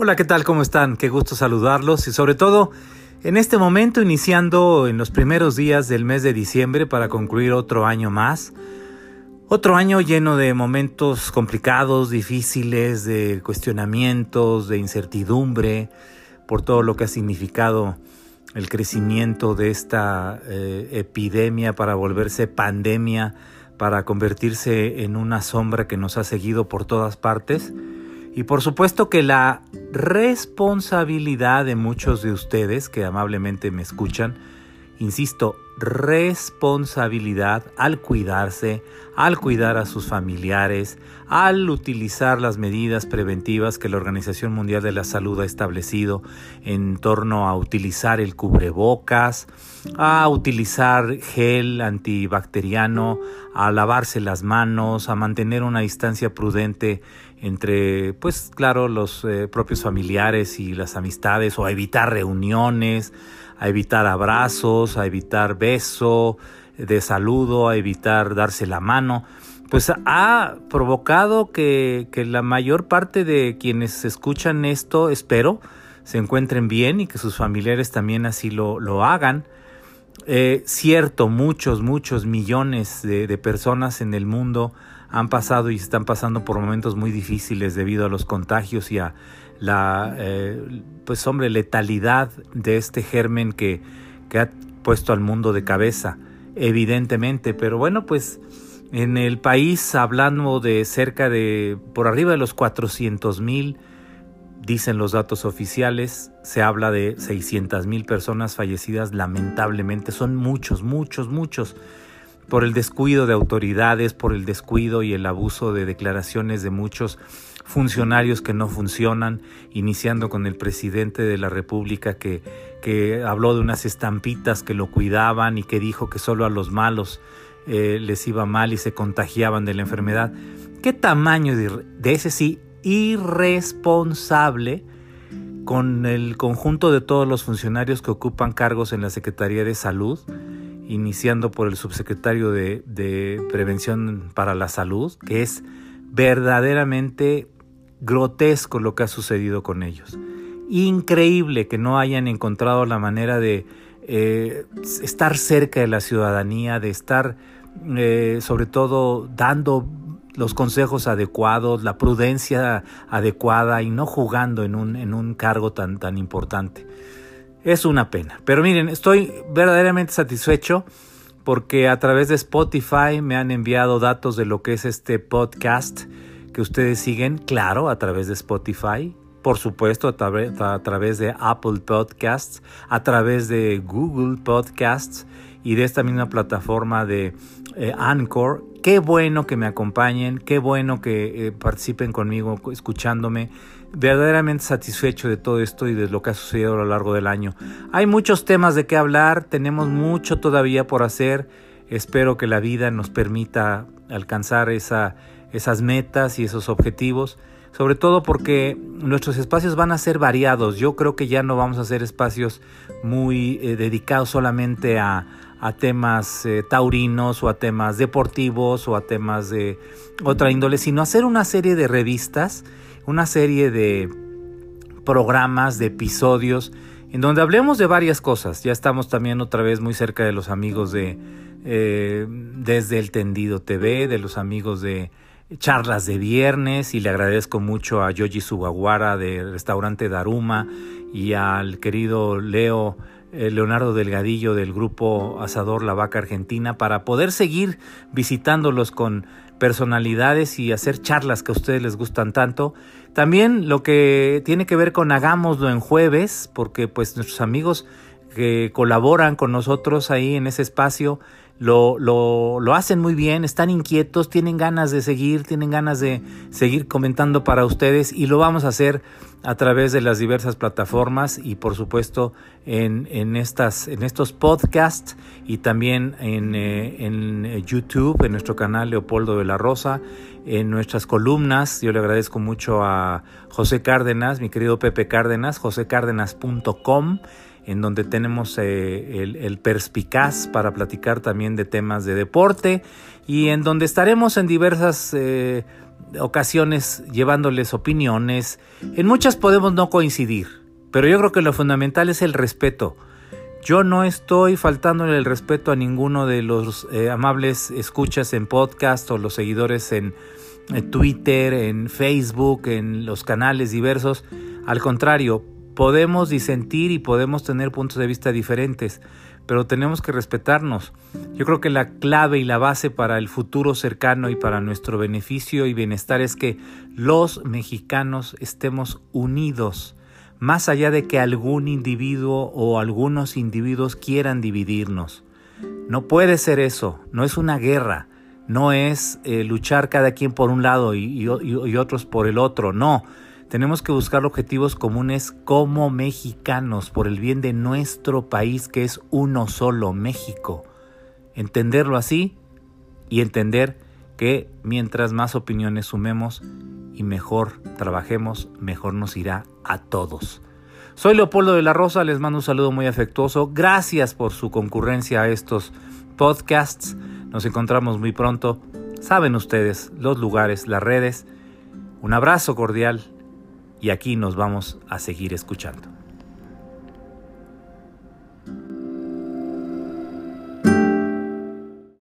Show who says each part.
Speaker 1: Hola, ¿qué tal? ¿Cómo están? Qué gusto saludarlos y sobre todo en este momento iniciando en los primeros días del mes de diciembre para concluir otro año más. Otro año lleno de momentos complicados, difíciles, de cuestionamientos, de incertidumbre, por todo lo que ha significado el crecimiento de esta eh, epidemia para volverse pandemia, para convertirse en una sombra que nos ha seguido por todas partes. Y por supuesto que la responsabilidad de muchos de ustedes que amablemente me escuchan, insisto, responsabilidad al cuidarse, al cuidar a sus familiares, al utilizar las medidas preventivas que la Organización Mundial de la Salud ha establecido en torno a utilizar el cubrebocas, a utilizar gel antibacteriano, a lavarse las manos, a mantener una distancia prudente entre, pues claro, los eh, propios familiares y las amistades o a evitar reuniones, a evitar abrazos, a evitar beso de saludo, a evitar darse la mano, pues ha provocado que, la mayor parte de quienes escuchan esto, espero, se encuentren bien y que sus familiares también así lo, lo hagan. Eh, cierto, muchos, muchos millones de, de, personas en el mundo han pasado y están pasando por momentos muy difíciles debido a los contagios y a la, eh, pues hombre, letalidad de este germen que, que ha puesto al mundo de cabeza, evidentemente. Pero bueno, pues en el país, hablando de cerca de, por arriba de los 400 mil, dicen los datos oficiales, se habla de 600 mil personas fallecidas, lamentablemente, son muchos, muchos, muchos, por el descuido de autoridades, por el descuido y el abuso de declaraciones de muchos funcionarios que no funcionan, iniciando con el presidente de la República que, que habló de unas estampitas que lo cuidaban y que dijo que solo a los malos eh, les iba mal y se contagiaban de la enfermedad. ¿Qué tamaño de, de ese sí irresponsable con el conjunto de todos los funcionarios que ocupan cargos en la Secretaría de Salud? Iniciando por el subsecretario de, Prevención para la Salud, que es verdaderamente grotesco lo que ha sucedido con ellos. Increíble que no hayan encontrado la manera de eh, estar cerca de la ciudadanía, de estar eh, sobre todo dando los consejos adecuados, la prudencia adecuada y no jugando en un, cargo tan importante. Es una pena. Pero miren, estoy verdaderamente satisfecho porque a través de Spotify me han enviado datos de lo que es este podcast que ustedes siguen, claro, a través de Spotify, por supuesto, a, través de Apple Podcasts, a través de Google Podcasts y de esta misma plataforma de eh, Anchor. Qué bueno que me acompañen, qué bueno que eh, participen conmigo escuchándome. Verdaderamente satisfecho de todo esto y de lo que ha sucedido a lo largo del año. Hay muchos temas de qué hablar, tenemos mucho todavía por hacer. Espero que la vida nos permita alcanzar esa esas metas y esos objetivos, sobre todo porque nuestros espacios van a ser variados. Yo creo que ya no vamos a hacer espacios muy eh, dedicados solamente a, temas eh, taurinos o a temas deportivos o a temas de otra índole, sino hacer una serie de revistas, una serie de programas, de episodios, en donde hablemos de varias cosas. Ya estamos también otra vez muy cerca de los amigos de eh, desde el Tendido TV, de los amigos de charlas de viernes y le agradezco mucho a Yoji Sugawara del restaurante Daruma y al querido Leo eh, Leonardo Delgadillo del grupo Asador La Vaca Argentina para poder seguir visitándolos con personalidades y hacer charlas que a ustedes les gustan tanto. También lo que tiene que ver con hagámoslo en jueves, porque pues nuestros amigos que colaboran con nosotros ahí en ese espacio lo, lo, lo, hacen muy bien, están inquietos, tienen ganas de seguir, tienen ganas de seguir comentando para ustedes y lo vamos a hacer a través de las diversas plataformas y por supuesto en, en, estas, en estos podcasts y también en, eh, en YouTube, en nuestro canal Leopoldo de la Rosa, en nuestras columnas. Yo le agradezco mucho a José Cárdenas, mi querido Pepe Cárdenas, josecárdenas.com en donde tenemos eh, el, perspicaz para platicar también de temas de deporte y en donde estaremos en diversas eh, ocasiones llevándoles opiniones. En muchas podemos no coincidir, pero yo creo que lo fundamental es el respeto. Yo no estoy faltándole el respeto a ninguno de los eh, amables escuchas en podcast o los seguidores en, en Twitter, en Facebook, en los canales diversos. Al contrario, podemos disentir y podemos tener puntos de vista diferentes, pero tenemos que respetarnos. Yo creo que la clave y la base para el futuro cercano y para nuestro beneficio y bienestar es que los mexicanos estemos unidos más allá de que algún individuo o algunos individuos quieran dividirnos. No puede ser eso, no es una guerra, no es eh, luchar cada quien por un lado y, y otros por el otro, no. Tenemos que buscar objetivos comunes como mexicanos por el bien de nuestro país que es uno solo, México. Entenderlo así y entender que mientras más opiniones sumemos, y mejor trabajemos, mejor nos irá a todos. Soy Leopoldo de la Rosa, les mando un saludo muy afectuoso. Gracias por su concurrencia a estos podcasts. Nos encontramos muy pronto. Saben ustedes los lugares, las redes. Un abrazo cordial y aquí nos vamos a seguir escuchando.